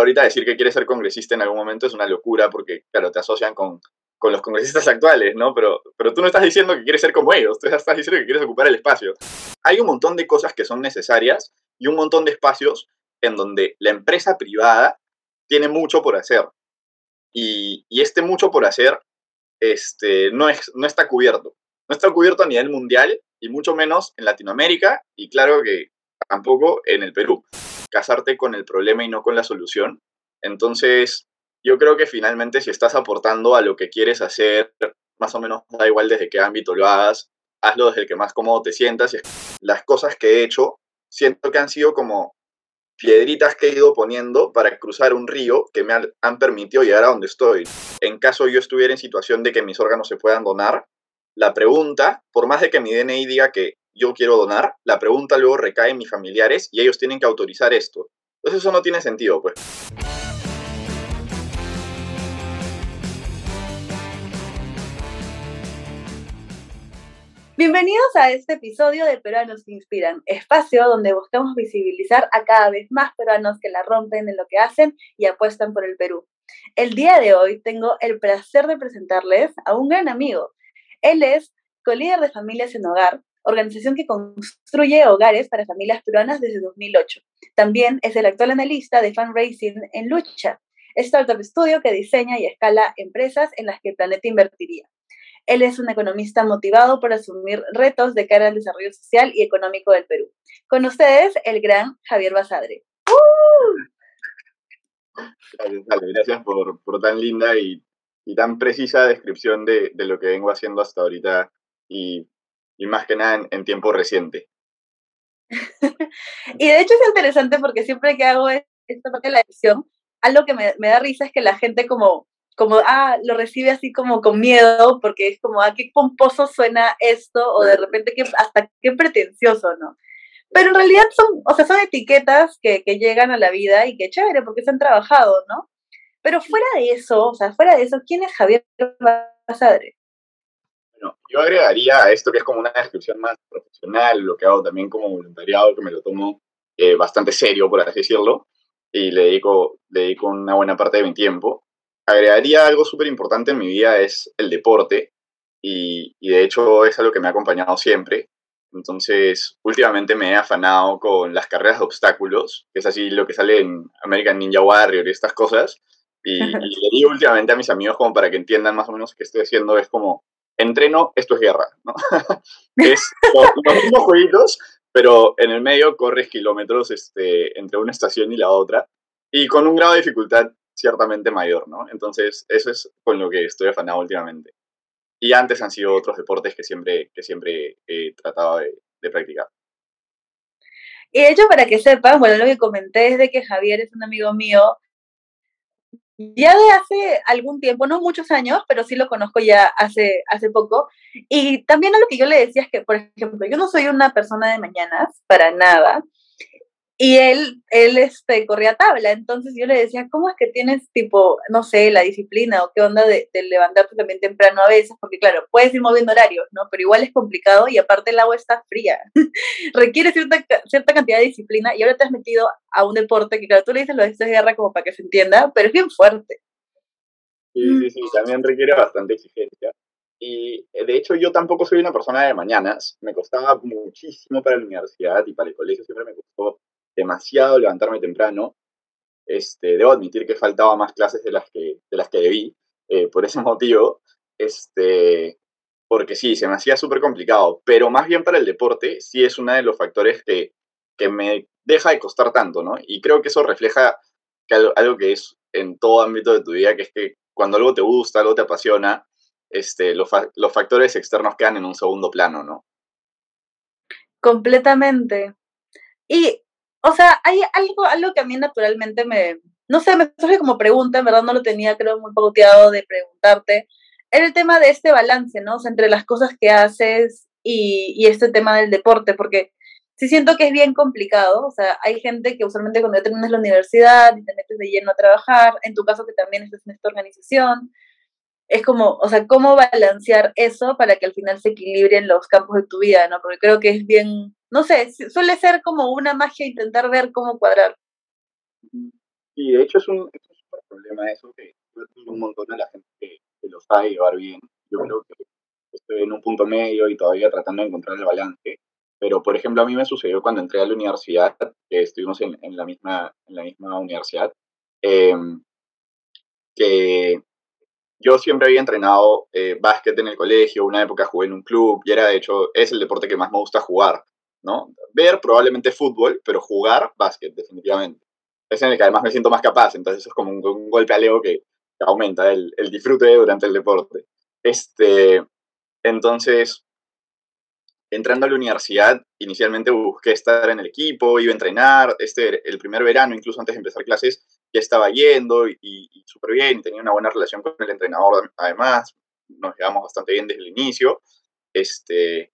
ahorita decir que quieres ser congresista en algún momento es una locura porque, claro, te asocian con, con los congresistas actuales, ¿no? Pero, pero tú no estás diciendo que quieres ser como ellos, tú estás diciendo que quieres ocupar el espacio. Hay un montón de cosas que son necesarias y un montón de espacios en donde la empresa privada tiene mucho por hacer. Y, y este mucho por hacer este, no, es, no está cubierto. No está cubierto a nivel mundial y mucho menos en Latinoamérica y claro que tampoco en el Perú. Casarte con el problema y no con la solución. Entonces, yo creo que finalmente si estás aportando a lo que quieres hacer, más o menos da igual desde qué ámbito lo hagas, hazlo desde el que más cómodo te sientas. Las cosas que he hecho, siento que han sido como piedritas que he ido poniendo para cruzar un río que me han permitido llegar a donde estoy. En caso yo estuviera en situación de que mis órganos se puedan donar, la pregunta, por más de que mi DNI diga que yo quiero donar, la pregunta luego recae en mis familiares y ellos tienen que autorizar esto. Entonces eso no tiene sentido, pues. Bienvenidos a este episodio de Peruanos que Inspiran, espacio donde buscamos visibilizar a cada vez más peruanos que la rompen en lo que hacen y apuestan por el Perú. El día de hoy tengo el placer de presentarles a un gran amigo. Él es colíder de Familias en Hogar, organización que construye hogares para familias peruanas desde 2008. También es el actual analista de fundraising en Lucha, startup estudio que diseña y escala empresas en las que el planeta invertiría. Él es un economista motivado por asumir retos de cara al desarrollo social y económico del Perú. Con ustedes, el gran Javier Basadre. Gracias, Gracias por, por, tan linda y, y, tan precisa descripción de, de, lo que vengo haciendo hasta ahorita y, y más que nada en, en tiempo reciente. y de hecho es interesante porque siempre que hago esta parte de la edición, algo que me, me da risa es que la gente como como, ah, lo recibe así como con miedo, porque es como, ah, qué pomposo suena esto, o de repente que, hasta qué pretencioso, ¿no? Pero en realidad son, o sea, son etiquetas que, que llegan a la vida y que chévere, porque se han trabajado, ¿no? Pero fuera de eso, o sea, fuera de eso, ¿quién es Javier Basadre? Bueno, yo agregaría a esto que es como una descripción más profesional, lo que hago también como voluntariado, que me lo tomo eh, bastante serio, por así decirlo, y le dedico, le dedico una buena parte de mi tiempo agregaría algo súper importante en mi vida es el deporte y, y, de hecho es algo que me ha acompañado siempre. Entonces, últimamente me he afanado con las carreras de obstáculos, que es así lo que sale en American Ninja Warrior y estas cosas. Y, y le digo últimamente a mis amigos como para que entiendan más o menos qué estoy haciendo, es como, entreno, esto es guerra, ¿no? es los mismos jueguitos, pero en el medio corres kilómetros este, entre una estación y la otra, y con un grado de dificultad ciertamente mayor, ¿no? Entonces, eso es con lo que estoy afanado últimamente. Y antes han sido otros deportes que siempre, que siempre he tratado de, de practicar. Y de hecho, para que sepan, bueno, lo que comenté es de que Javier es un amigo mío ya de hace algún tiempo, no muchos años, pero sí lo conozco ya hace, hace poco. Y también a lo que yo le decía es que, por ejemplo, yo no soy una persona de mañanas, para nada. Y él, él este, corría tabla, entonces yo le decía, ¿cómo es que tienes tipo, no sé, la disciplina o qué onda de, levantarte también temprano a veces? Porque claro, puedes ir moviendo horarios, ¿no? Pero igual es complicado y aparte el agua está fría. Requiere cierta, cierta cantidad de disciplina y ahora te has metido a un deporte que, claro, tú le dices lo de esta guerra como para que se entienda, pero es bien fuerte. Sí, sí, sí, también requiere bastante exigencia. Y de hecho yo tampoco soy una persona de mañanas, me costaba muchísimo para la universidad y para el colegio siempre me costó demasiado levantarme temprano. Este, debo admitir que faltaba más clases de las que, de las que debí, eh, por ese motivo, este, porque sí, se me hacía súper complicado, pero más bien para el deporte sí es uno de los factores que, que me deja de costar tanto, ¿no? Y creo que eso refleja algo, que es en todo ámbito de tu vida, que es que cuando algo te gusta, algo te apasiona, este, los, los factores externos quedan en un segundo plano, ¿no? Completamente. Y o sea, hay algo, algo que a mí naturalmente me, no sé, me surge como pregunta, en verdad no lo tenía creo muy pauteado de preguntarte, era el tema de este balance, ¿no? O sea, entre las cosas que haces y, y este tema del deporte, porque sí siento que es bien complicado, o sea, hay gente que usualmente cuando ya terminas la universidad y te metes de lleno a trabajar, en tu caso que también estás en esta organización, es como, o sea, cómo balancear eso para que al final se equilibren los campos de tu vida, ¿no? Porque creo que es bien, no sé, suele ser como una magia intentar ver cómo cuadrar. Y de hecho es un, es problema eso que un montón de la gente que, lo sabe llevar bien. Yo creo que estoy en un punto medio y todavía tratando de encontrar el balance. Pero, por ejemplo, a mí me sucedió cuando entré a la universidad, que estuvimos en, en la, misma, en la misma universidad, em, que yo siempre había entrenado eh, básquet en el colegio, una época jugué en un club y era, de hecho, es el deporte que más me gusta jugar, ¿no? Ver probablemente fútbol, pero jugar básquet, definitivamente. Es en el que además me siento más capaz, entonces eso es como un, golpe al ego que, aumenta el, el, disfrute durante el deporte. Este, entonces, entrando a la universidad, inicialmente busqué estar en el equipo, iba a entrenar, este, el primer verano, incluso antes de empezar clases, ya estaba yendo y, y, súper bien, tenía una buena relación con el entrenador además, nos llevamos bastante bien desde el inicio, este,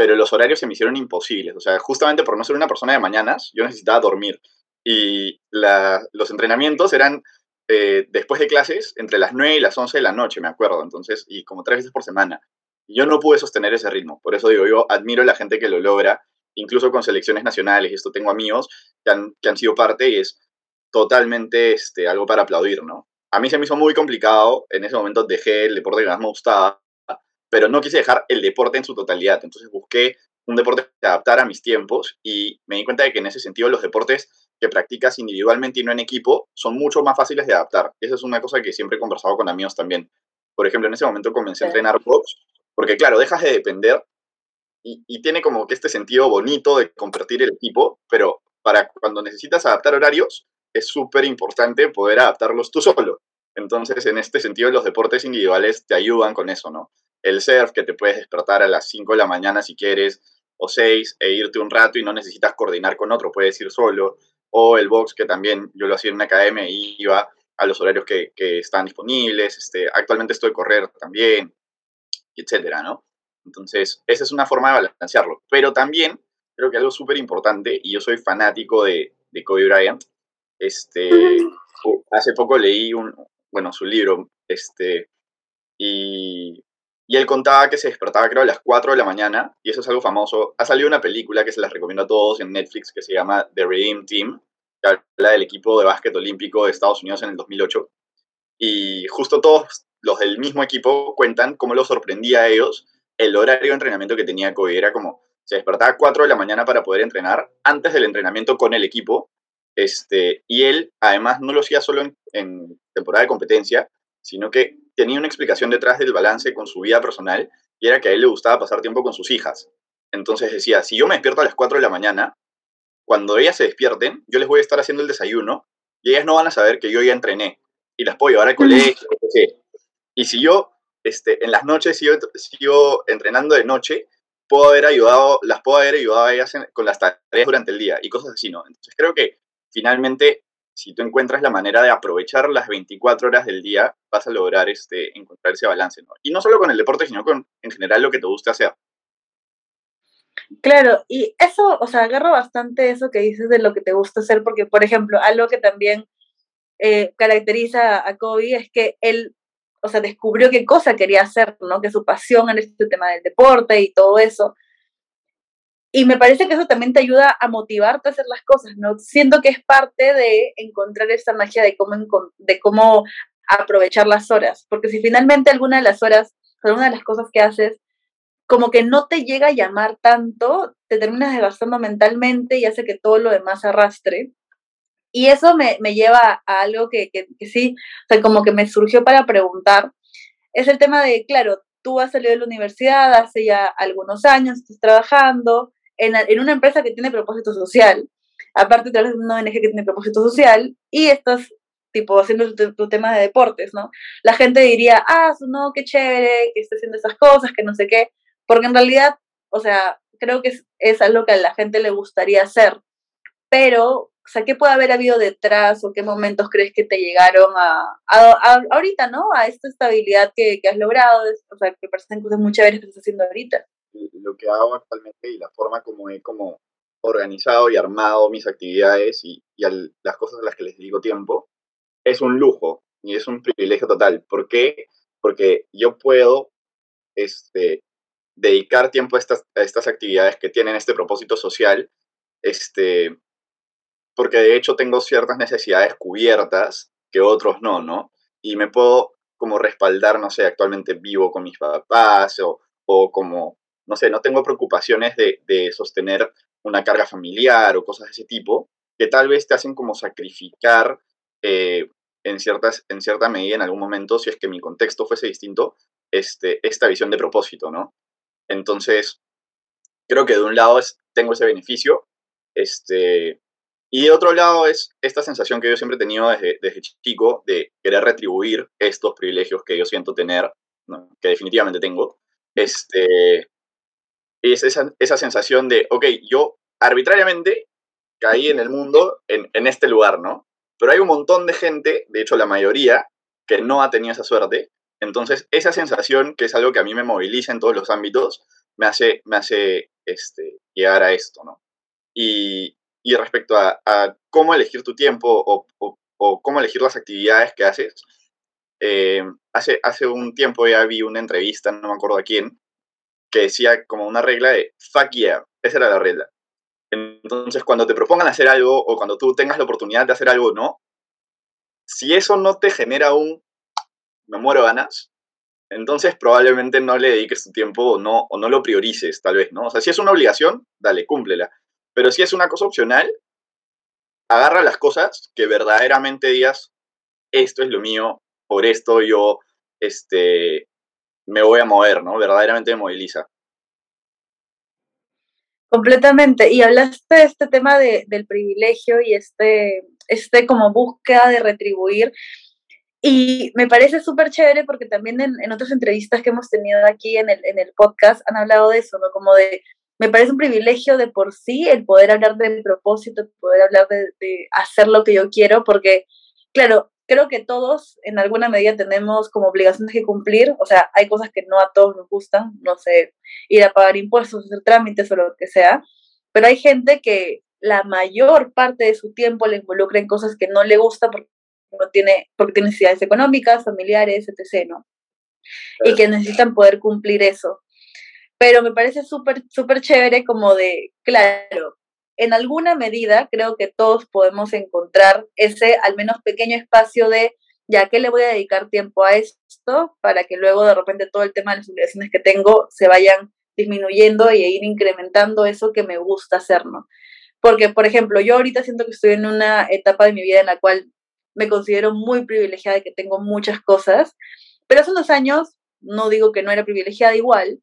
pero los horarios se me hicieron imposibles, o sea, justamente por no ser una persona de mañanas, yo necesitaba dormir y los entrenamientos eran eh, después de clases entre las 9 y las 11 de la noche, me acuerdo, entonces, y como tres veces por semana. Yo no pude sostener ese ritmo, por eso digo, yo admiro a la gente que lo logra, incluso con selecciones nacionales, esto tengo amigos que han, que han sido parte y es totalmente este, algo para aplaudir, ¿no? A mí se me hizo muy complicado, en ese momento dejé el deporte que más me gustaba, pero no quise dejar el deporte en su totalidad, entonces busqué un deporte que adaptara a mis tiempos y me di cuenta de que en ese sentido los deportes que practicas individualmente y no en equipo son mucho más fáciles de adaptar. Esa es una cosa que siempre he conversado con amigos también. Por ejemplo, en ese momento comencé a entrenar box, porque claro, dejas de depender y, y, tiene como que este sentido bonito de compartir el equipo, pero para cuando necesitas adaptar horarios, es súper importante poder adaptarlos tú solo. Entonces, en este sentido, los deportes individuales te ayudan con eso, ¿no? El surf, que te puedes despertar a las 5 de la mañana si quieres, o 6, e irte un rato y no necesitas coordinar con otro, puedes ir solo. O el box, que también yo lo hacía en una academia y iba a los horarios que, que están disponibles. Este, actualmente estoy correr también, etcétera, ¿no? Entonces, esa es una forma de balancearlo. Pero también creo que algo súper importante, y yo soy fanático de, de Kobe Bryant, este, hace poco leí un, bueno, su libro, este, y, y, él contaba que se despertaba creo a las 4 de la mañana, y eso es algo famoso. Ha salido una película que se las recomiendo a todos en Netflix que se llama The Redeem Team, que habla del equipo de básquet olímpico de Estados Unidos en el 2008. Y justo todos los del mismo equipo cuentan cómo lo sorprendía a ellos el horario de entrenamiento que tenía Kobe. Era como, se despertaba a 4 de la mañana para poder entrenar antes del entrenamiento con el equipo este, y él, además, no lo hacía solo en, temporada de competencia, sino que tenía una explicación detrás del balance con su vida personal, y era que a él le gustaba pasar tiempo con sus hijas. Entonces decía, si yo me despierto a las 4 de la mañana, cuando ellas se despierten, yo les voy a estar haciendo el desayuno, y ellas no van a saber que yo ya entrené, y las puedo llevar al colegio, Y si yo este, en las noches sigo, sigo entrenando de noche, puedo haber ayudado, las puedo haber ayudado a ellas con las tareas durante el día y cosas así, ¿no? Entonces creo que finalmente, si tú encuentras la manera de aprovechar las 24 horas del día, vas a lograr este, encontrar ese balance. ¿no? Y no solo con el deporte, sino con en general lo que te guste hacer. Claro, y eso, o sea, agarro bastante eso que dices de lo que te gusta hacer, porque, por ejemplo, algo que también eh, caracteriza a Kobe es que él, o sea, descubrió qué cosa quería hacer, ¿no? Que su pasión en este tema del deporte y todo eso. Y me parece que eso también te ayuda a motivarte a hacer las cosas, ¿no? Siento que es parte de encontrar esta magia de cómo, de cómo aprovechar las horas, porque si finalmente alguna de las horas, alguna de las cosas que haces, como que no te llega a llamar tanto, te terminas desgastando mentalmente y hace que todo lo demás arrastre. Y eso me, me lleva a algo que, que, que sí, o sea, como que me surgió para preguntar, es el tema de, claro, tú has salido de la universidad hace ya algunos años, estás trabajando, en, una empresa que tiene propósito social, aparte de una ONG que tiene propósito social, y estás, tipo, haciendo tu, tema de deportes, ¿no? La gente diría, ah, no, qué chévere, que esté haciendo esas cosas, que no sé qué, porque en realidad, o sea, creo que es, es algo que a la gente le gustaría hacer, pero, o sea, ¿qué puede haber habido detrás o qué momentos crees que te llegaron a, a, ahorita, ¿no? A esta estabilidad que, que has logrado, o sea, que parecen cosas muy chéveres que estás haciendo ahorita lo que hago actualmente y la forma como he como organizado y armado mis actividades y, y las cosas a las que les digo tiempo, es un lujo y es un privilegio total. ¿Por qué? Porque yo puedo este, dedicar tiempo a estas, a estas actividades que tienen este propósito social, este, porque de hecho tengo ciertas necesidades cubiertas que otros no, ¿no? Y me puedo como respaldar, no sé, actualmente vivo con mis papás o, o como, no sé, no tengo preocupaciones de, de sostener una carga familiar o cosas de ese tipo, que tal vez te hacen como sacrificar eh, en, ciertas, en cierta medida en algún momento, si es que mi contexto fuese distinto, este, esta visión de propósito, ¿no? Entonces, creo que de un lado tengo ese beneficio, este, y de otro lado es esta sensación que yo siempre he tenido desde, desde chico de querer retribuir estos privilegios que yo siento tener, que definitivamente tengo. Este, es esa, esa sensación de, ok, yo arbitrariamente caí en el mundo en, en este lugar, ¿no? Pero hay un montón de gente, de hecho la mayoría, que no ha tenido esa suerte. Entonces, esa sensación, que es algo que a mí me moviliza en todos los ámbitos, me hace, me hace este, llegar a esto, ¿no? Y, y respecto a, cómo elegir tu tiempo o, o, o, cómo elegir las actividades que haces, eh, hace, hace un tiempo ya vi una entrevista, no me acuerdo a quién, que decía como una regla de fuck yeah, esa era la regla. Entonces, cuando te propongan hacer algo o cuando tú tengas la oportunidad de hacer algo, no. Si eso no te genera un me muero ganas, entonces probablemente no le dediques tu tiempo o no, o no lo priorices, tal vez, ¿no? O sea, si es una obligación, dale, cúmplela. Pero si es una cosa opcional, agarra las cosas que verdaderamente digas, esto es lo mío, por esto yo este, me voy a mover, ¿no? Verdaderamente me moviliza. Completamente. Y hablaste de este tema de, del privilegio y este, este como búsqueda de retribuir. Y me parece súper chévere porque también en, en, otras entrevistas que hemos tenido aquí en el, en el podcast han hablado de eso, ¿no? Como de, me parece un privilegio de por sí el poder hablar del propósito, poder hablar de, de hacer lo que yo quiero, porque, claro, creo que todos en alguna medida tenemos como obligaciones que cumplir, o sea, hay cosas que no a todos nos gustan, no sé, ir a pagar impuestos, hacer trámites o lo que sea, pero hay gente que la mayor parte de su tiempo le involucra en cosas que no le gusta porque no tiene, porque tiene necesidades económicas, familiares, etc., ¿no? Y que necesitan poder cumplir eso. Pero me parece súper, súper chévere como de, claro, en alguna medida creo que todos podemos encontrar ese al menos pequeño espacio de ya que le voy a dedicar tiempo a esto para que luego de repente todo el tema de las obligaciones que tengo se vayan disminuyendo y ir incrementando eso que me gusta hacer, ¿no? Porque, por ejemplo, yo ahorita siento que estoy en una etapa de mi vida en la cual me considero muy privilegiada y que tengo muchas cosas, pero hace unos años, no digo que no era privilegiada igual,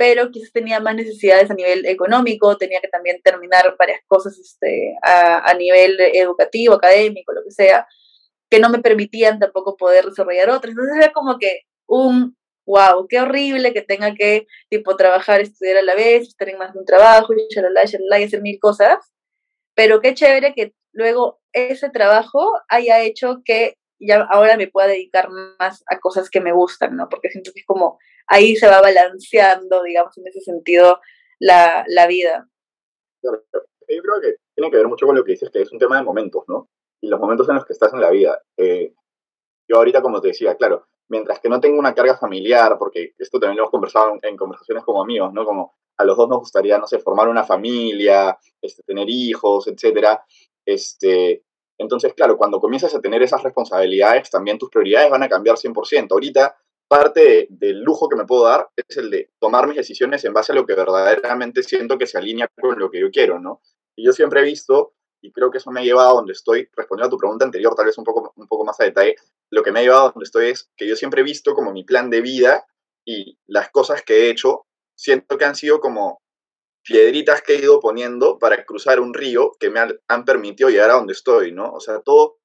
pero quizás tenía más necesidades a nivel económico, tenía que también terminar varias cosas este, a, a, nivel educativo, académico, lo que sea, que no me permitían tampoco poder desarrollar otras. Entonces era como que un, wow, qué horrible que tenga que, tipo, trabajar, estudiar a la vez, estar en más de un trabajo, y shalala, shalala, y hacer mil cosas. Pero qué chévere que luego ese trabajo haya hecho que ya ahora me pueda dedicar más a cosas que me gustan, ¿no? Porque siento que es como ahí se va balanceando, digamos, en ese sentido, la, la vida. Yo creo que tiene que ver mucho con lo que dices, que es un tema de momentos, ¿no? Y los momentos en los que estás en la vida. Eh, yo ahorita, como te decía, claro, mientras que no tengo una carga familiar, porque esto también lo hemos conversado en, en conversaciones como amigos, ¿no? Como a los dos nos gustaría, no sé, formar una familia, este, tener hijos, etcétera. Este, entonces, claro, cuando comienzas a tener esas responsabilidades, también tus prioridades van a cambiar 100%. Ahorita parte del lujo que me puedo dar es el de tomar mis decisiones en base a lo que verdaderamente siento que se alinea con lo que yo quiero, ¿no? Y yo siempre he visto, y creo que eso me ha llevado a donde estoy, respondiendo a tu pregunta anterior, tal vez un poco, un poco más a detalle, lo que me ha llevado a donde estoy es que yo siempre he visto como mi plan de vida y las cosas que he hecho, siento que han sido como piedritas que he ido poniendo para cruzar un río que me han, permitido llegar a donde estoy, ¿no? O sea, todo,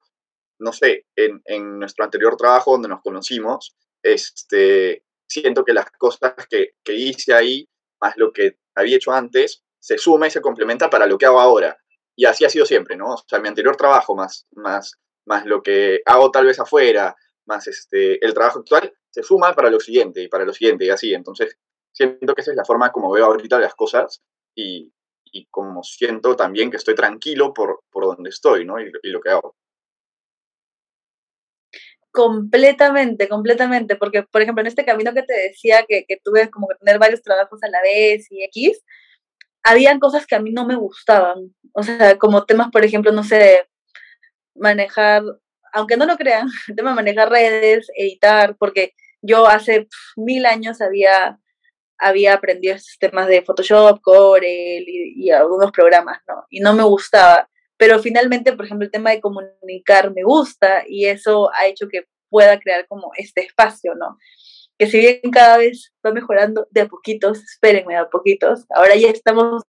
no sé, en, en nuestro anterior trabajo donde nos conocimos, este, siento que las cosas que, que, hice ahí, más lo que había hecho antes, se suma y se complementa para lo que hago ahora. Y así ha sido siempre, ¿no? O sea, mi anterior trabajo, más, más, más lo que hago tal vez afuera, más este, el trabajo actual, se suma para lo siguiente y para lo siguiente y así. Entonces, siento que esa es la forma como veo ahorita las cosas y, y como siento también que estoy tranquilo por, por donde estoy, ¿no? Y, lo que hago. Completamente, completamente, porque por ejemplo en este camino que te decía que, que tuve como que tener varios trabajos a la vez y X, habían cosas que a mí no me gustaban. O sea, como temas, por ejemplo, no sé, manejar, aunque no lo crean, el tema de manejar redes, editar, porque yo hace mil años había, había aprendido sistemas de Photoshop, Corel y, y, algunos programas, ¿no? Y no me gustaba. Pero finalmente, por ejemplo, el tema de comunicar me gusta y eso ha hecho que pueda crear como este espacio, ¿no? Que si bien cada vez va mejorando de a poquitos, espérenme de a poquitos, ahora ya estamos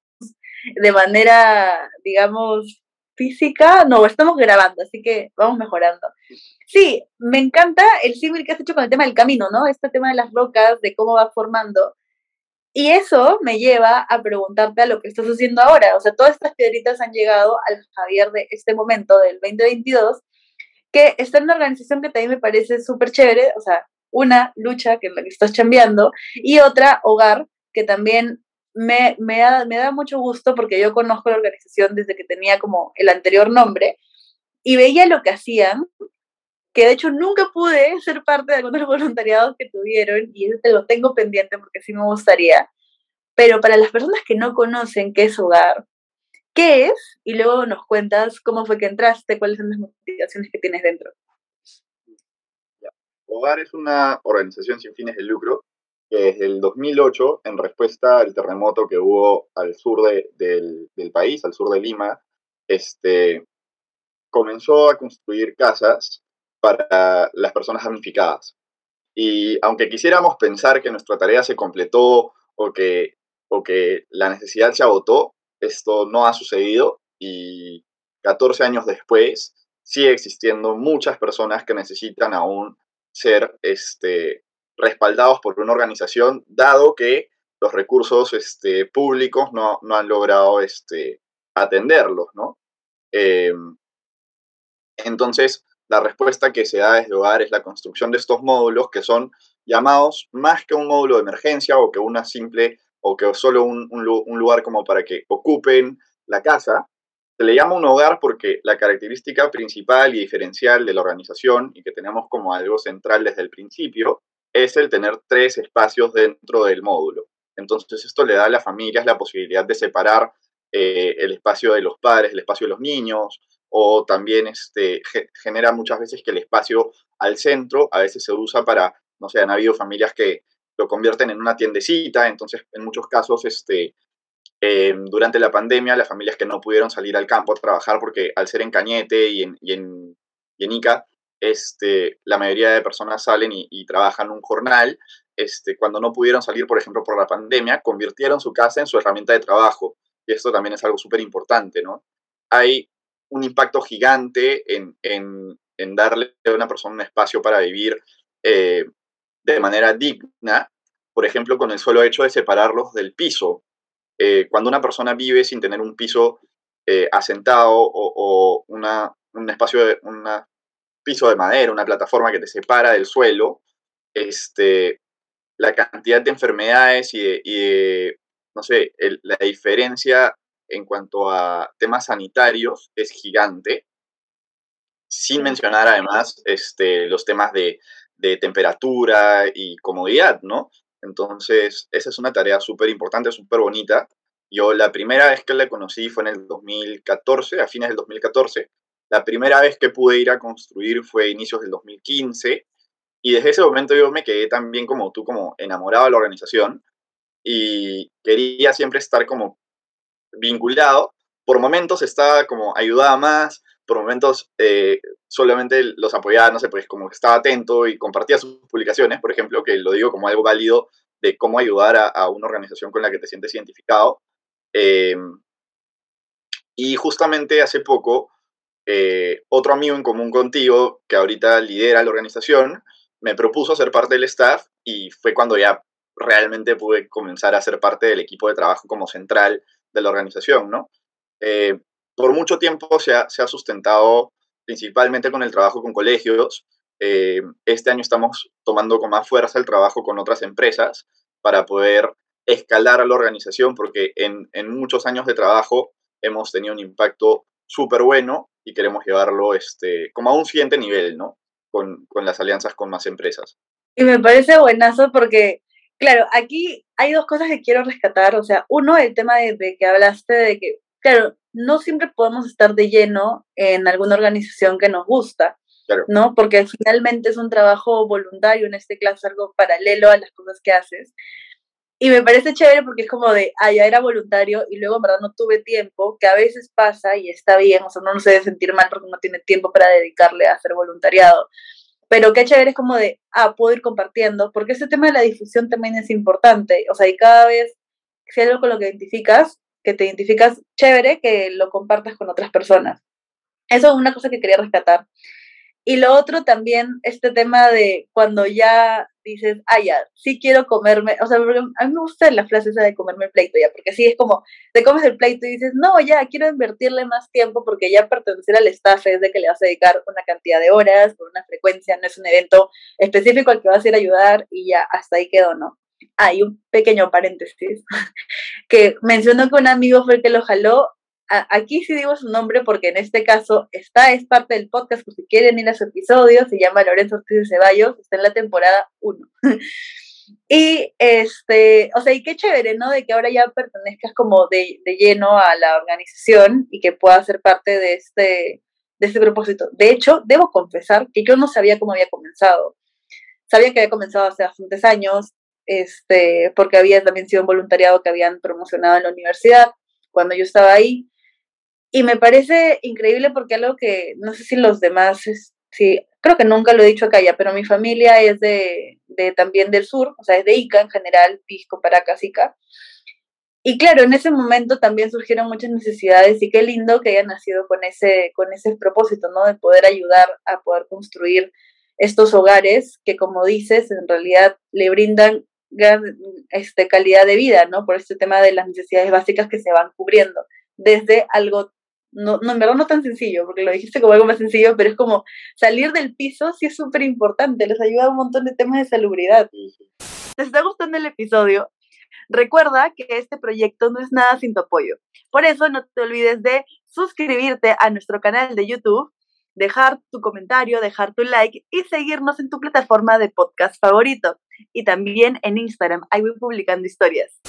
de manera, digamos, física, no, estamos grabando, así que vamos mejorando. Sí, me encanta el símil que has hecho con el tema del camino, ¿no? Este tema de las rocas, de cómo va formando. Y eso me lleva a preguntarte a lo que estás haciendo ahora. O sea, todas estas piedritas han llegado al Javier de este momento, del 2022, que está en una organización que también me parece súper chévere. O sea, una lucha, que es la que estás chambeando, y otra, hogar, que también me, me, da, me da mucho gusto porque yo conozco la organización desde que tenía como el anterior nombre y veía lo que hacían, que de hecho nunca pude ser parte de algunos voluntariados que tuvieron y eso te lo tengo pendiente porque sí me gustaría. Pero para las personas que no conocen qué es hogar, ¿qué es? Y luego nos cuentas cómo fue que entraste, cuáles son las motivaciones que tienes dentro. Hogar es una organización sin fines de lucro que desde el 2008, en respuesta al terremoto que hubo al sur del, país, al sur de Lima, este, comenzó a construir casas para las personas damnificadas. Y aunque quisiéramos pensar que nuestra tarea se completó o que, o que la necesidad se agotó, esto no ha sucedido y 14 años después sigue existiendo muchas personas que necesitan aún ser este, respaldados por una organización, dado que los recursos este, públicos no, han logrado este, atenderlos, ¿no? Em, entonces, la respuesta que se da desde hogar es la construcción de estos módulos que son llamados más que un módulo de emergencia o que una simple o que solo un, un lugar como para que ocupen la casa. Se le llama un hogar porque la característica principal y diferencial de la organización y que tenemos como algo central desde el principio es el tener tres espacios dentro del módulo. Entonces esto le da a las familias la posibilidad de separar eh, el espacio de los padres, el espacio de los niños, o también este, genera muchas veces que el espacio al centro a veces se usa para, no sé, han habido familias que lo convierten en una tiendecita, entonces en muchos casos este, em, durante la pandemia las familias que no pudieron salir al campo a trabajar porque al ser en Cañete y en, y en, y en Ica este, la mayoría de personas salen y, trabajan un jornal. Este, cuando no pudieron salir, por ejemplo, por la pandemia, convirtieron su casa en su herramienta de trabajo. Y esto también es algo súper importante, ¿no? Hay un impacto gigante en, darle a una persona un espacio para vivir eh, de manera digna, por ejemplo, con el solo hecho de separarlos del piso. Eh, cuando una persona vive sin tener un piso eh, asentado o, una, un espacio, de, una piso de madera, una plataforma que te separa del suelo, este, la cantidad de enfermedades y de, no sé, la diferencia en cuanto a temas sanitarios es gigante, sin mencionar además este, los temas de, de temperatura y comodidad, ¿no? Entonces, esa es una tarea súper importante, súper bonita. Yo la primera vez que la conocí fue en el 2014, a fines del 2014, la primera vez que pude ir a construir fue a inicios del 2015 y desde ese momento yo me quedé también como tú, como enamorado de la organización. Y quería siempre estar como vinculado. Por momentos estaba como ayudaba más, por momentos eh, solamente los apoyaba, no sé, pues como que estaba atento y compartía sus publicaciones, por ejemplo, que lo digo como algo válido de cómo ayudar a, una organización con la que te sientes identificado. Em, y justamente hace poco eh, otro amigo en común contigo, que ahorita lidera la organización, me propuso ser parte del staff y fue cuando ya realmente pude comenzar a ser parte del equipo de trabajo como central de la organización, ¿no? Eh, por mucho tiempo se ha, sustentado principalmente con el trabajo con colegios. Eh, este año estamos tomando con más fuerza el trabajo con otras empresas para poder escalar a la organización, porque en, en muchos años de trabajo hemos tenido un impacto súper bueno y queremos llevarlo este, como a un siguiente nivel, ¿no? Con, con, las alianzas con más empresas. Y me parece buenazo porque Claro, aquí hay dos cosas que quiero rescatar. O sea, uno, el tema de, que hablaste de que, claro, no siempre podemos estar de lleno en alguna organización que nos gusta, ¿no? Porque finalmente es un trabajo voluntario, en este caso algo paralelo a las cosas que haces. Y me parece chévere porque es como de, ah, ya era voluntario y luego en verdad no tuve tiempo, que a veces pasa y está bien, o sea, uno no se debe sentir mal porque no tiene tiempo para dedicarle a hacer voluntariado. Pero qué chévere es como de, ah, puedo ir compartiendo, porque ese tema de la difusión también es importante. O sea, y cada vez, si hay algo con lo que identificas, que te identificas chévere, que lo compartas con otras personas. Eso es una cosa que quería rescatar. Y lo otro también, este tema de cuando ya dices, ah, ya, sí quiero comerme, o sea, a mí me gusta la frase esa de comerme el pleito ya, porque sí es como, te comes el pleito y dices, no, ya, quiero invertirle más tiempo porque ya pertenecer al staff es de que le vas a dedicar una cantidad de horas, por una frecuencia, no es un evento específico al que vas a ir a ayudar y ya, hasta ahí quedó, ¿no? Hay un pequeño paréntesis, que mencionó que un amigo fue el que lo jaló aquí sí digo su nombre porque en este caso está, es parte del podcast, pues si quieren ir a su episodio, se llama Lorenzo Ortiz de Ceballos, está en la temporada 1. y este, o sea, y qué chévere, ¿no? De que ahora ya pertenezcas como de, de, lleno a la organización y que puedas ser parte de este, de este propósito. De hecho, debo confesar que yo no sabía cómo había comenzado. Sabía que había comenzado hace bastantes años, este, porque había también sido un voluntariado que habían promocionado en la universidad cuando yo estaba ahí. Y me parece increíble porque algo que no sé si los demás, sí, creo que nunca lo he dicho acá ya, pero mi familia es de, de también del sur, o sea, es de Ica en general, Pisco, Paracas, Ica. Y claro, en ese momento también surgieron muchas necesidades y qué lindo que haya nacido con ese, con ese propósito, ¿no? De poder ayudar a poder construir estos hogares que, como dices, en realidad le brindan gran este, calidad de vida, ¿no? Por este tema de las necesidades básicas que se van cubriendo, desde algo no, no, en verdad no tan sencillo, porque lo dijiste como algo más sencillo, pero es como salir del piso sí es súper importante, les ayuda a un montón de temas de salubridad. ¿Les está gustando el episodio? Recuerda que este proyecto no es nada sin tu apoyo. Por eso no te olvides de suscribirte a nuestro canal de YouTube, dejar tu comentario, dejar tu like y seguirnos en tu plataforma de podcast favorito. Y también en Instagram, ahí voy publicando historias.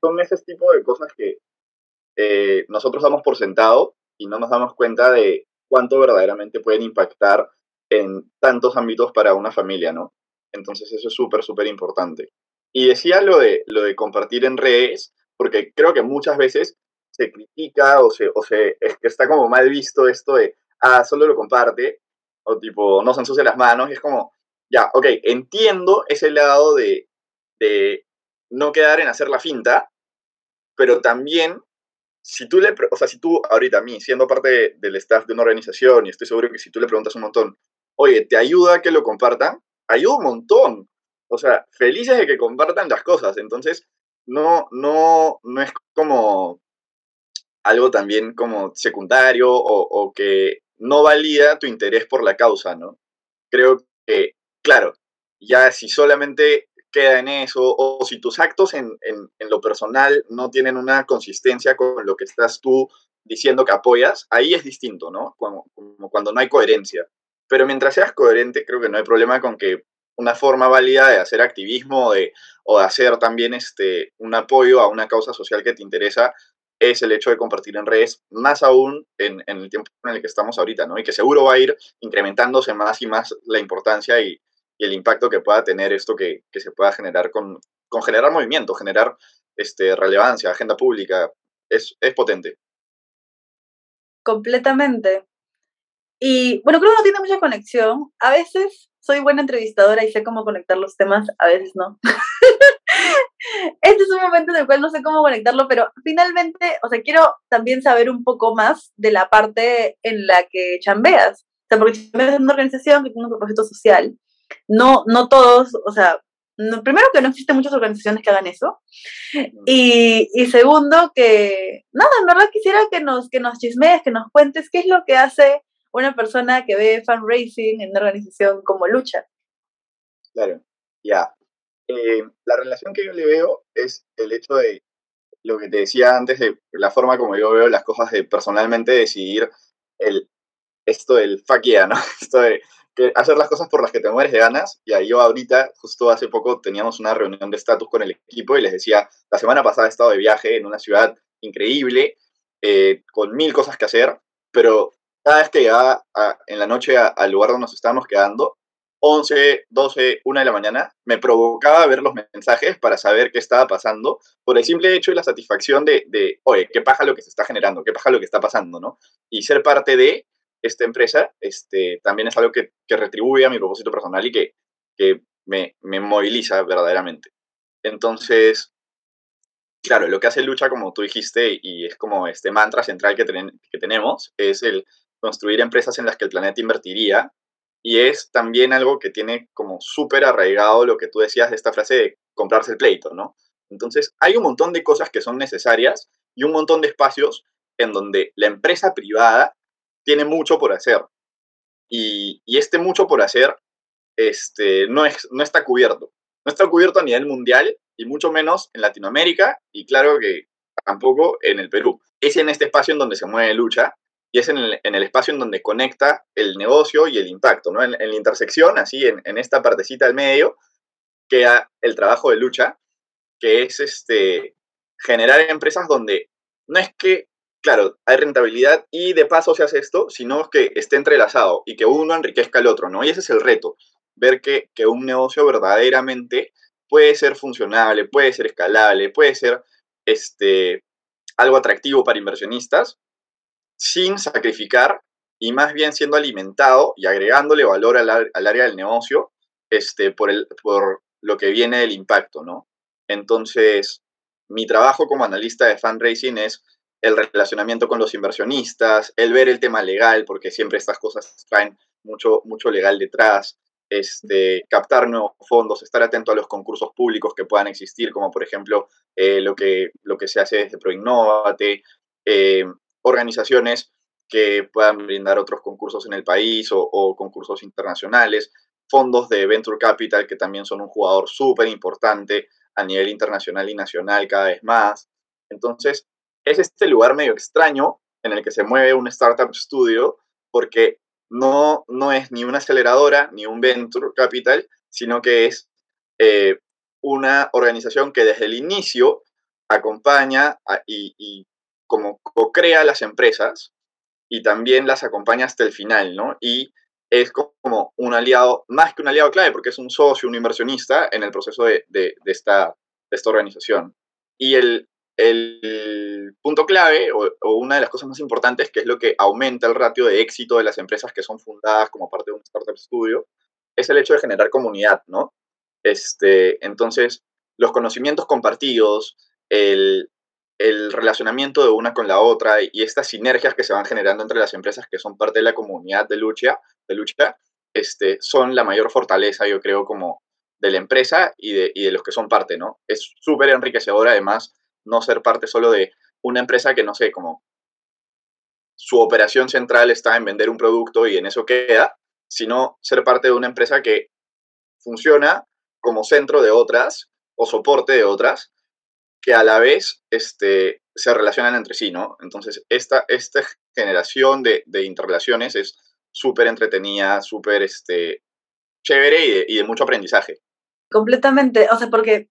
Son ese tipo de cosas que eh, nosotros damos por sentado y no nos damos cuenta de cuánto verdaderamente pueden impactar en tantos ámbitos para una familia, ¿no? Entonces eso es súper, súper importante. Y decía lo de, lo de compartir en redes, porque creo que muchas veces se critica o se, o se es que está como mal visto esto de, ah, solo lo comparte, o tipo, no se ensucia las manos, y es como, ya, ok, entiendo ese lado de, de no quedar en hacer la finta, pero también si tú le, o sea, si tú ahorita a mí, siendo parte del staff de una organización, y estoy seguro que si tú le preguntas un montón, oye, ¿te ayuda que lo compartan? Ayuda un montón. O sea, felices de que compartan las cosas. Entonces, no, no, no es como algo también como secundario o, o que no valida tu interés por la causa, ¿no? Creo que, claro, ya si solamente queda en eso, o si tus actos en, lo personal no tienen una consistencia con lo que estás tú diciendo que apoyas, ahí es distinto, ¿no? Como, cuando no hay coherencia. Pero mientras seas coherente, creo que no hay problema con que una forma válida de hacer activismo de, o de hacer también este, un apoyo a una causa social que te interesa es el hecho de compartir en redes, más aún en, en, el tiempo en el que estamos ahorita, ¿no? Y que seguro va a ir incrementándose más y más la importancia y, y el impacto que pueda tener esto que, se pueda generar con, con, generar movimiento, generar este, relevancia, agenda pública, es, es potente. Completamente. Y bueno, creo que no tiene mucha conexión. A veces soy buena entrevistadora y sé cómo conectar los temas, a veces no. este es un momento en el cual no sé cómo conectarlo, pero finalmente, o sea, quiero también saber un poco más de la parte en la que chambeas. O sea, porque chambeas en una organización que tiene un propósito social no, no todos, o sea, primero que no existen muchas organizaciones que hagan eso. Y, y, segundo que, nada, en verdad quisiera que nos, que nos chismees, que nos cuentes qué es lo que hace una persona que ve fundraising en una organización como Lucha. Claro, ya. Eh, la relación que yo le veo es el hecho de lo que te decía antes, de la forma como yo veo las cosas de personalmente decidir el, esto del fuck ¿no? Esto de hacer las cosas por las que te mueres de ganas. Y ahí yo ahorita, justo hace poco, teníamos una reunión de estatus con el equipo y les decía, la semana pasada he estado de viaje en una ciudad increíble, eh, con mil cosas que hacer, pero cada vez que llegaba en la noche al lugar donde nos estábamos quedando, 11, 12, 1 de la mañana, me provocaba ver los mensajes para saber qué estaba pasando, por el simple hecho de la satisfacción de, de, oye, qué paja lo que se está generando, qué paja lo que está pasando, ¿no? Y ser parte de esta empresa este, también es algo que, que retribuye a mi propósito personal y que, que me, me moviliza verdaderamente. Entonces, claro, lo que hace Lucha, como tú dijiste, y es como este mantra central que, que tenemos, es el construir empresas en las que el planeta invertiría y es también algo que tiene como súper arraigado lo que tú decías de esta frase de comprarse el pleito, ¿no? Entonces, hay un montón de cosas que son necesarias y un montón de espacios en donde la empresa privada tiene mucho por hacer. Y, este mucho por hacer este, no, es, no está cubierto. No está cubierto a nivel mundial y mucho menos en Latinoamérica y claro que tampoco en el Perú. Es en este espacio en donde se mueve lucha y es en el, espacio en donde conecta el negocio y el impacto, ¿no? En, la intersección, así, en, esta partecita del medio, queda el trabajo de lucha, que es este, generar empresas donde no es que, claro, hay rentabilidad y de paso se hace esto, sino que esté entrelazado y que uno enriquezca al otro, ¿no? Y ese es el reto, ver que, que un negocio verdaderamente puede ser funcionable, puede ser escalable, puede ser este, algo atractivo para inversionistas, sin sacrificar y más bien siendo alimentado y agregándole valor al, área del negocio este, por, el, por lo que viene del impacto, ¿no? Entonces, mi trabajo como analista de fundraising es el relacionamiento con los inversionistas, el ver el tema legal, porque siempre estas cosas traen mucho, mucho legal detrás, este, captar nuevos fondos, estar atento a los concursos públicos que puedan existir, como por ejemplo eh, lo, que, lo que se hace desde ProInnovate, eh, organizaciones que puedan brindar otros concursos en el país o, concursos internacionales, fondos de Venture Capital que también son un jugador súper importante a nivel internacional y nacional cada vez más. Entonces, es este lugar medio extraño en el que se mueve un startup studio porque no, no es ni una aceleradora ni un venture capital, sino que es eh, una organización que desde el inicio acompaña y, como co-crea las empresas y también las acompaña hasta el final, ¿no? Y es como un aliado, más que un aliado clave, porque es un socio, un inversionista en el proceso de, esta, esta organización. Y el, punto clave, o, una de las cosas más importantes, que es lo que aumenta el ratio de éxito de las empresas que son fundadas como parte de un startup studio, es el hecho de generar comunidad, ¿no? Este, entonces, los conocimientos compartidos, el, el relacionamiento de una con la otra y estas sinergias que se van generando entre las empresas que son parte de la comunidad de lucha, de lucha este, son la mayor fortaleza, yo creo, como de la empresa y de, y de los que son parte, ¿no? Es súper enriquecedor, además, no ser parte solo de una empresa que, no sé, como su operación central está en vender un producto y en eso queda, sino ser parte de una empresa que funciona como centro de otras o soporte de otras que a la vez este, se relacionan entre sí, ¿no? Entonces, esta, esta generación de, de interrelaciones es súper entretenida, súper este, chévere y de, y de, mucho aprendizaje. Completamente, o sea, porque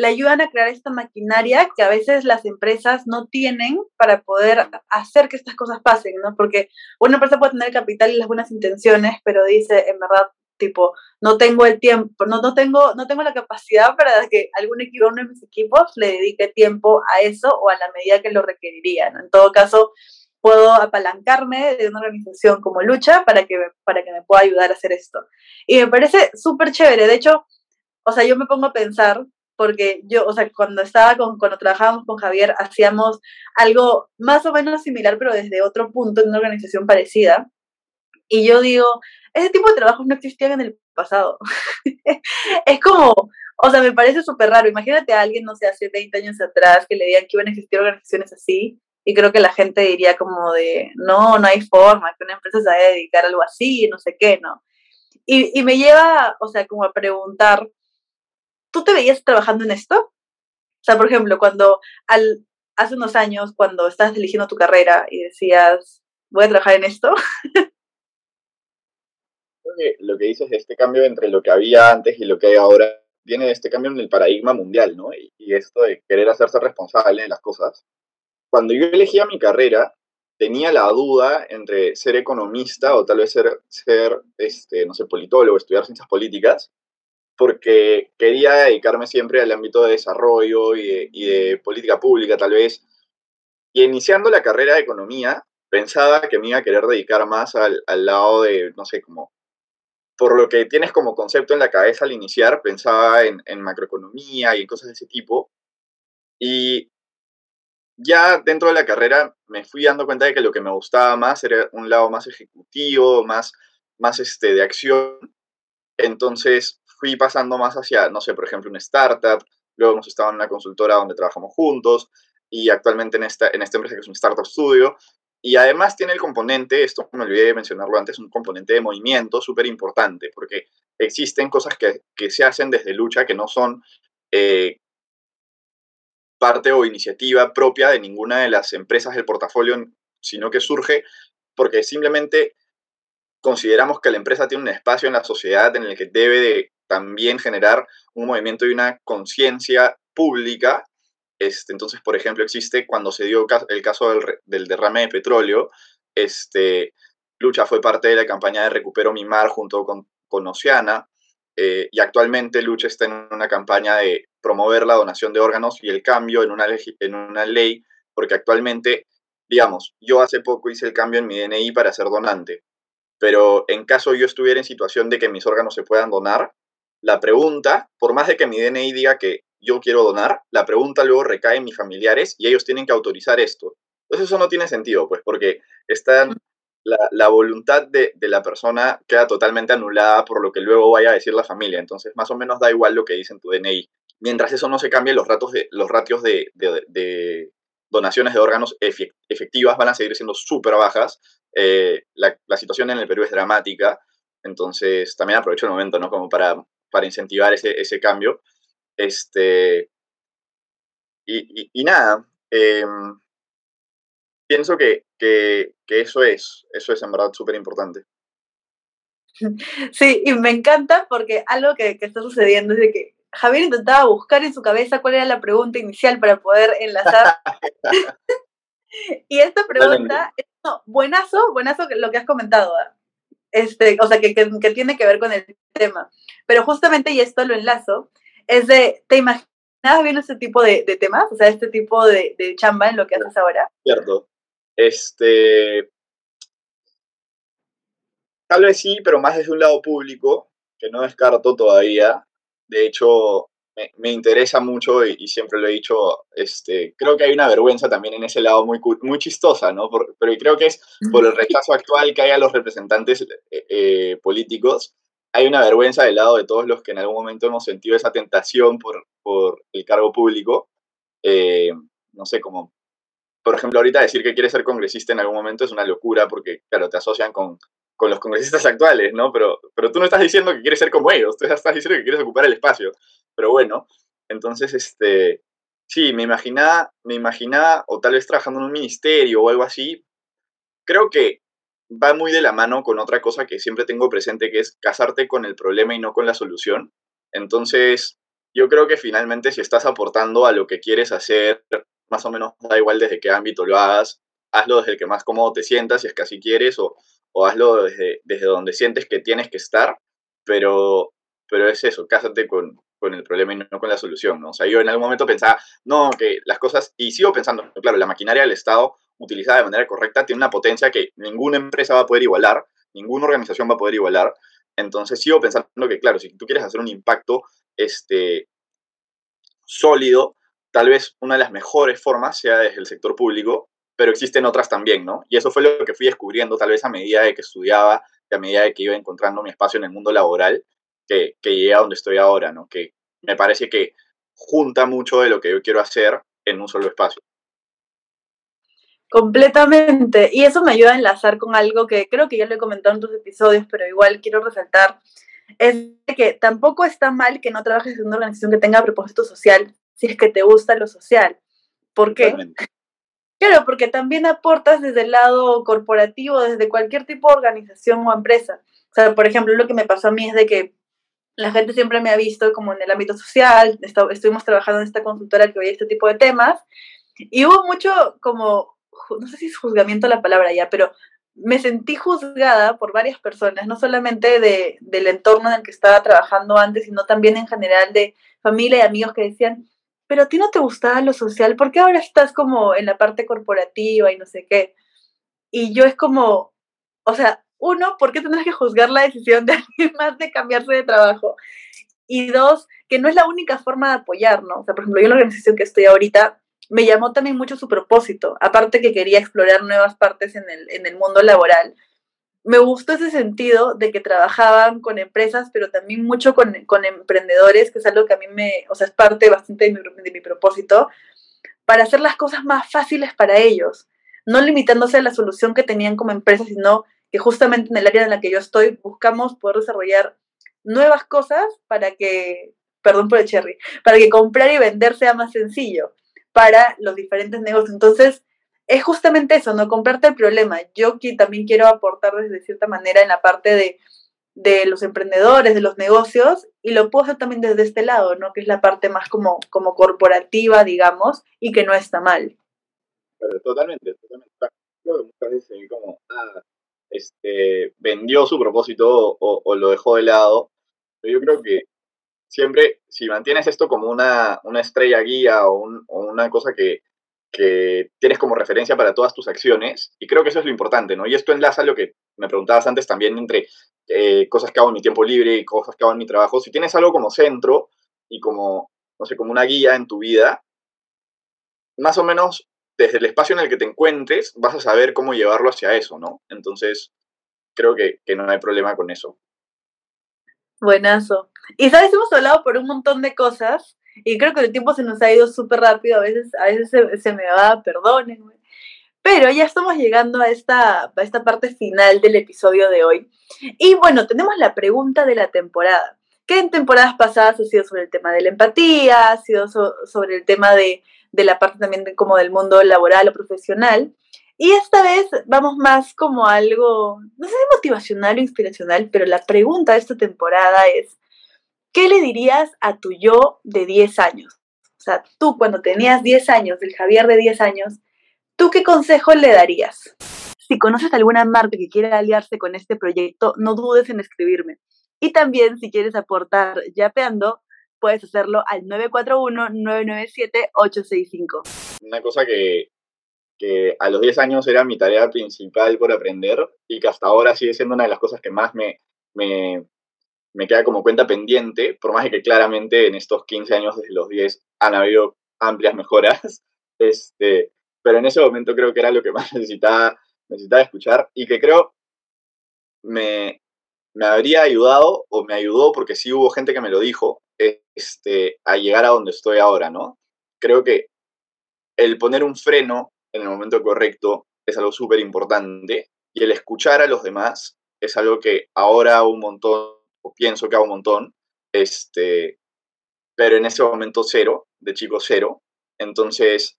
le ayudan a crear esta maquinaria que a veces las empresas no tienen para poder hacer que estas cosas pasen, ¿no? Porque una empresa puede tener capital y las buenas intenciones, pero dice, en verdad, tipo, no tengo el tiempo, no, no, tengo, no tengo la capacidad para que algún equipo, uno de mis equipos le dedique tiempo a eso o a la medida que lo requeriría. En todo caso, puedo apalancarme de una organización como Lucha para que, para que me pueda ayudar a hacer esto. Y me parece súper chévere. De hecho, o sea, yo me pongo a pensar, porque yo, o sea, cuando estaba con, cuando trabajábamos con Javier, hacíamos algo más o menos similar, pero desde otro punto, en una organización parecida. Y yo digo, ese tipo de trabajos no existían en el pasado. es como, o sea, me parece súper raro. Imagínate a alguien, no sé, hace 20 años atrás que le digan que iban a existir organizaciones así. Y creo que la gente diría como de, no, no hay forma, que una empresa se vaya a dedicar a algo así, no sé qué, ¿no? Y, y me lleva, o sea, como a preguntar, ¿tú te veías trabajando en esto? O sea, por ejemplo, cuando hace unos años, cuando estabas eligiendo tu carrera y decías, voy a trabajar en esto, lo que dices este cambio entre lo que había antes y lo que hay ahora viene de este cambio en el paradigma mundial, ¿no? Y, y esto de querer hacerse responsable de las cosas. Cuando yo elegía mi carrera, tenía la duda entre ser economista o tal vez ser, ser este, no sé, politólogo, estudiar ciencias políticas, porque quería dedicarme siempre al ámbito de desarrollo y de, política pública, tal vez. Y iniciando la carrera de economía, pensaba que me iba a querer dedicar más al, al lado de, no sé, como por lo que tienes como concepto en la cabeza al iniciar, pensaba en, en, macroeconomía y en cosas de ese tipo. Y ya dentro de la carrera me fui dando cuenta de que lo que me gustaba más era un lado más ejecutivo, más, más este, de acción. Entonces fui pasando más hacia, no sé, por ejemplo, una startup. Luego hemos estado en una consultora donde trabajamos juntos y actualmente en esta, en esta empresa que es un startup studio. Y además tiene el componente, esto me olvidé de mencionarlo antes, un componente de movimiento súper importante, porque existen cosas que, que, se hacen desde lucha que no son eh, parte o iniciativa propia de ninguna de las empresas del portafolio, sino que surge porque simplemente consideramos que la empresa tiene un espacio en la sociedad en el que debe de también generar un movimiento y una conciencia pública. Este, entonces, por ejemplo, existe cuando se dio el caso del, derrame de petróleo, este, Lucha fue parte de la campaña de Recupero Mi Mar junto con, con Oceana, eh, y actualmente Lucha está en una campaña de promover la donación de órganos y el cambio en una, en una ley, porque actualmente, digamos, yo hace poco hice el cambio en mi DNI para ser donante, pero en caso yo estuviera en situación de que mis órganos se puedan donar, la pregunta, por más de que mi DNI diga que yo quiero donar, la pregunta luego recae en mis familiares y ellos tienen que autorizar esto. Entonces eso no tiene sentido, pues, porque están la, voluntad de, la persona queda totalmente anulada por lo que luego vaya a decir la familia. Entonces, más o menos da igual lo que dice en tu DNI. Mientras eso no se cambie, los, ratos de, los ratios de, donaciones de órganos efectivas van a seguir siendo súper bajas. Eh, la, situación en el Perú es dramática. Entonces, también aprovecho el momento, ¿no? Como para, para incentivar ese, ese cambio. Este, y, nada, em, pienso que, que, eso es, eso es en verdad súper importante. Sí, y me encanta porque algo que, que, está sucediendo es de que Javier intentaba buscar en su cabeza cuál era la pregunta inicial para poder enlazar. y esta pregunta es buenazo, buenazo lo que has comentado. ¿eh? Este, o sea, que, que, tiene que ver con el tema. Pero justamente, y esto lo enlazo, es de, ¿te imaginas viendo este tipo de, de, temas? O sea, este tipo de, de chamba en lo que haces ahora. Cierto. Este, tal vez sí, pero más desde un lado público, que no descarto todavía. De hecho, me, interesa mucho y, siempre lo he dicho, este, creo que hay una vergüenza también en ese lado muy, muy chistosa, ¿no? pero creo que es por el rechazo actual que hay a los representantes eh, eh, políticos. Hay una vergüenza del lado de todos los que en algún momento hemos sentido esa tentación por, por el cargo público. Eh, no sé, como por ejemplo, ahorita decir que quieres ser congresista en algún momento es una locura porque, claro, te asocian con, con los congresistas actuales, ¿no? Pero, pero tú no estás diciendo que quieres ser como ellos, tú estás diciendo que quieres ocupar el espacio. Pero bueno, entonces, este, sí, me imaginaba, me imaginaba, o tal vez trabajando en un ministerio o algo así, creo que va muy de la mano con otra cosa que siempre tengo presente, que es casarte con el problema y no con la solución. Entonces, yo creo que finalmente si estás aportando a lo que quieres hacer más o menos da igual desde qué ámbito lo hagas, hazlo desde el que más cómodo te sientas, si es que así quieres, o, o hazlo desde, desde donde sientes que tienes que estar, pero, pero es eso, cásate con, con el problema y no con la solución, ¿no? O sea, yo en algún momento pensaba, no, que las cosas, y sigo pensando, claro, la maquinaria del Estado utilizada de manera correcta tiene una potencia que ninguna empresa va a poder igualar, ninguna organización va a poder igualar, entonces sigo pensando que, claro, si tú quieres hacer un impacto este, sólido, tal vez una de las mejores formas sea desde el sector público, pero existen otras también, ¿no? Y eso fue lo que fui descubriendo tal vez a medida de que estudiaba y a medida de que iba encontrando mi espacio en el mundo laboral, que, que llegué a donde estoy ahora, ¿no? Que me parece que junta mucho de lo que yo quiero hacer en un solo espacio. Completamente. Y eso me ayuda a enlazar con algo que creo que ya lo he comentado en tus episodios, pero igual quiero resaltar. Es que tampoco está mal que no trabajes en una organización que tenga propósito social, si es que te gusta lo social. ¿Por qué? Claro, porque también aportas desde el lado corporativo, desde cualquier tipo de organización o empresa. O sea, por ejemplo, lo que me pasó a mí es de que la gente siempre me ha visto como en el ámbito social, estuvimos trabajando en esta consultora que veía este tipo de temas, y hubo mucho como, no sé si es juzgamiento la palabra ya, pero me sentí juzgada por varias personas, no solamente de, del entorno en el que estaba trabajando antes, sino también en general de familia y amigos que decían, pero a ti no te gustaba lo social, ¿por qué ahora estás como en la parte corporativa y no sé qué? Y yo es como, o sea, uno, ¿por qué tendrás que juzgar la decisión de alguien más de cambiarse de trabajo? Y dos, que no es la única forma de apoyar, ¿no? O sea, por ejemplo, yo en la organización que estoy ahorita, me llamó también mucho su propósito, aparte que quería explorar nuevas partes en el, en el mundo laboral. Me gustó ese sentido de que trabajaban con empresas, pero también mucho con, con emprendedores, que es algo que a mí me, o sea, es parte bastante de mi, de mi propósito, para hacer las cosas más fáciles para ellos, no limitándose a la solución que tenían como empresa, sino que justamente en el área en la que yo estoy buscamos poder desarrollar nuevas cosas para que, perdón por el cherry, para que comprar y vender sea más sencillo para los diferentes negocios. Entonces, es justamente eso, no comprarte el problema. Yo aquí también quiero aportar desde cierta manera en la parte de, de, los emprendedores, de los negocios, y lo puedo hacer también desde este lado, ¿no? Que es la parte más como, como corporativa, digamos, y que no está mal. Pero totalmente, totalmente. Que muchas veces como, ah, este, vendió su propósito o, lo dejó de lado. Pero yo creo que siempre, si mantienes esto como una, una estrella guía o, una cosa que, que, tienes como referencia para todas tus acciones, y creo que eso es lo importante, ¿no? Y esto enlaza lo que me preguntabas antes también entre eh, cosas que hago en mi tiempo libre y cosas que hago en mi trabajo. Si tienes algo como centro y como, no sé, como una guía en tu vida, más o menos desde el espacio en el que te encuentres, vas a saber cómo llevarlo hacia eso, ¿no? Entonces, creo que, no hay problema con eso. Buenazo. Y sabes, hemos hablado por un montón de cosas y creo que el tiempo se nos ha ido súper rápido, a veces, a veces se, me va, perdónenme. Pero ya estamos llegando a esta, a esta parte final del episodio de hoy. Y bueno, tenemos la pregunta de la temporada, que en temporadas pasadas ha sido sobre el tema de la empatía, ha sido sobre el tema de de la parte también como del mundo laboral o profesional. Y esta vez vamos más como algo, no sé si motivacional o inspiracional, pero la pregunta de esta temporada es, ¿qué le dirías a tu yo de 10 años? O sea, tú cuando tenías 10 años, el Javier de 10 años, ¿tú qué consejo le darías? Si conoces alguna marca que quiera aliarse con este proyecto, no dudes en escribirme. Y también si quieres aportar yapeando, puedes hacerlo al 941-997-865. Una cosa que, a los 10 años era mi tarea principal por aprender y que hasta ahora sigue siendo una de las cosas que más me, me, queda como cuenta pendiente, por más que claramente en estos 15 años desde los 10 han habido amplias mejoras, este, pero en ese momento creo que era lo que más necesitaba, necesitaba escuchar y que creo me, me habría ayudado o me ayudó porque sí hubo gente que me lo dijo, este, a llegar a donde estoy ahora, ¿no? Creo que el poner un freno en el momento correcto es algo súper importante y el escuchar a los demás es algo que ahora un montón, o pienso que hago un montón, este, pero en ese momento cero, de chico cero. Entonces,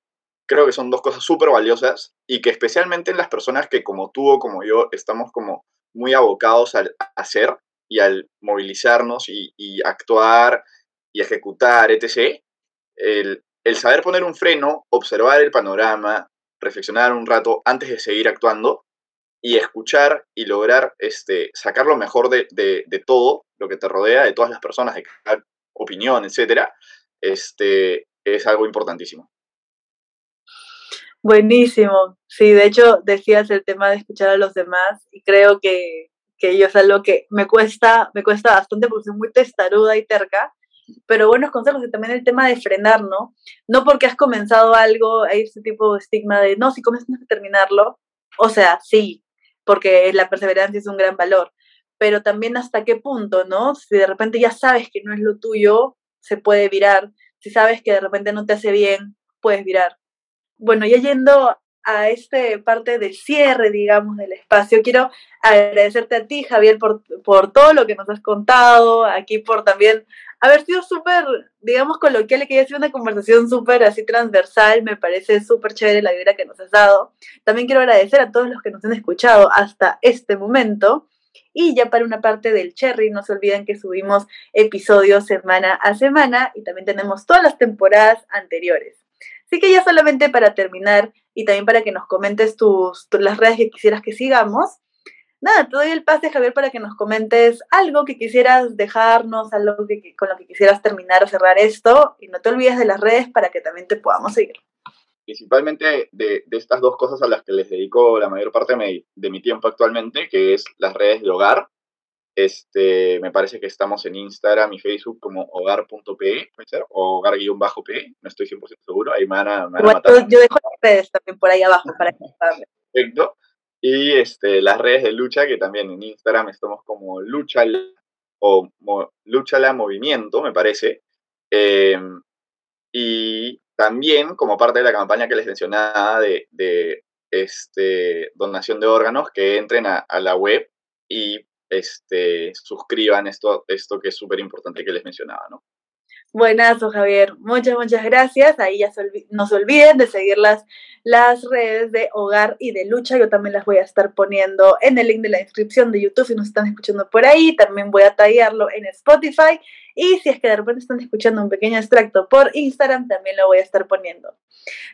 creo que son dos cosas súper valiosas y que especialmente en las personas que como tú o como yo estamos como muy abocados al hacer, y al movilizarnos y, actuar y ejecutar, etc., el, saber poner un freno, observar el panorama, reflexionar un rato antes de seguir actuando y escuchar y lograr este, sacar lo mejor de, todo lo que te rodea, de todas las personas, de cada opinión, etc., este, es algo importantísimo. Buenísimo. Sí, de hecho decías el tema de escuchar a los demás y creo que que yo es algo que me cuesta, me cuesta bastante porque soy muy testaruda y terca, pero buenos consejos y también el tema de frenar, ¿no? No porque has comenzado algo, hay este tipo de estigma de, no, si comienzas que terminarlo, o sea, sí, porque la perseverancia es un gran valor, pero también hasta qué punto, ¿no? Si de repente ya sabes que no es lo tuyo, se puede virar, si sabes que de repente no te hace bien, puedes virar. Bueno, ya yendo a esta parte del cierre, digamos, del espacio. Quiero agradecerte a ti, Javier, por, por todo lo que nos has contado, aquí por también haber sido súper, digamos, coloquial y que haya sido una conversación súper así transversal. Me parece súper chévere la vida que nos has dado. También quiero agradecer a todos los que nos han escuchado hasta este momento. Y ya para una parte del Cherry, no se olviden que subimos episodios semana a semana y también tenemos todas las temporadas anteriores. Así que ya solamente para terminar y también para que nos comentes tus, las redes que quisieras que sigamos, nada, te doy el pase, Javier, para que nos comentes algo que quisieras dejarnos, algo con lo que quisieras terminar o cerrar esto. Y no te olvides de las redes para que también te podamos seguir. Principalmente de, estas dos cosas a las que les dedico la mayor parte de mi, tiempo actualmente, que es las redes de hogar. Este, me parece que estamos en Instagram y Facebook como hogar.pe, puede ser, o hogar-p, no estoy 100% seguro, ahí me van a, matar. Yo dejo las redes también por ahí abajo para que Perfecto. Y este, las redes de lucha, que también en Instagram estamos como lucha o lucha la movimiento, me parece. Em, y también como parte de la campaña que les mencionaba de, de este, donación de órganos, que entren a, la web y este, suscriban esto, esto que es súper importante que les mencionaba, ¿no? Buenazo, Javier. Muchas, muchas gracias. Ahí ya no se olviden de seguir las, las redes de Hogar y de Lucha. Yo también las voy a estar poniendo en el link de la descripción de YouTube si nos están escuchando por ahí. También voy a tallarlo en Spotify. Y si es que de repente están escuchando un pequeño extracto por Instagram, también lo voy a estar poniendo.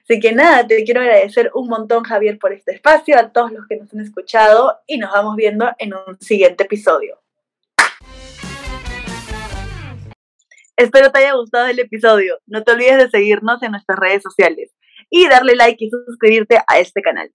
Así que nada, te quiero agradecer un montón, Javier, por este espacio, a todos los que nos han escuchado y nos vamos viendo en un siguiente episodio. Espero te haya gustado el episodio. No te olvides de seguirnos en nuestras redes sociales y darle like y suscribirte a este canal.